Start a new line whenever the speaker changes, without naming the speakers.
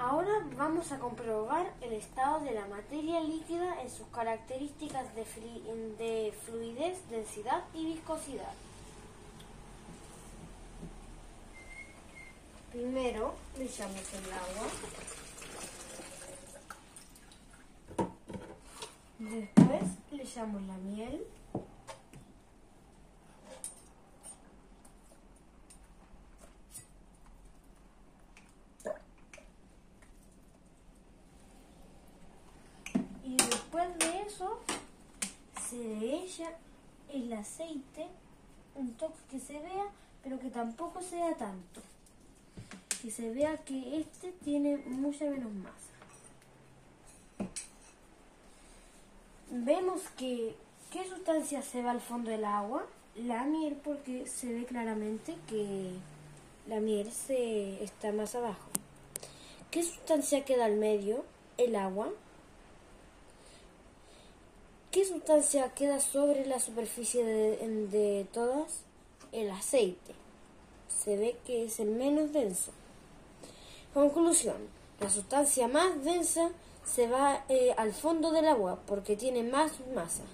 Ahora vamos a comprobar el estado de la materia líquida en sus características de, de fluidez, densidad y viscosidad. Primero le echamos el agua. Después le echamos la miel. Y después de eso se le echa el aceite, un toque que se vea, pero que tampoco sea tanto. Que se vea que este tiene mucha menos masa. Vemos que qué sustancia se va al fondo del agua, la miel porque se ve claramente que la miel se está más abajo. ¿Qué sustancia queda al medio? El agua. ¿Qué sustancia queda sobre la superficie de, de, todas? El aceite. Se ve que es el menos denso. Conclusión. La sustancia más densa se va eh, al fondo del agua porque tiene más masa.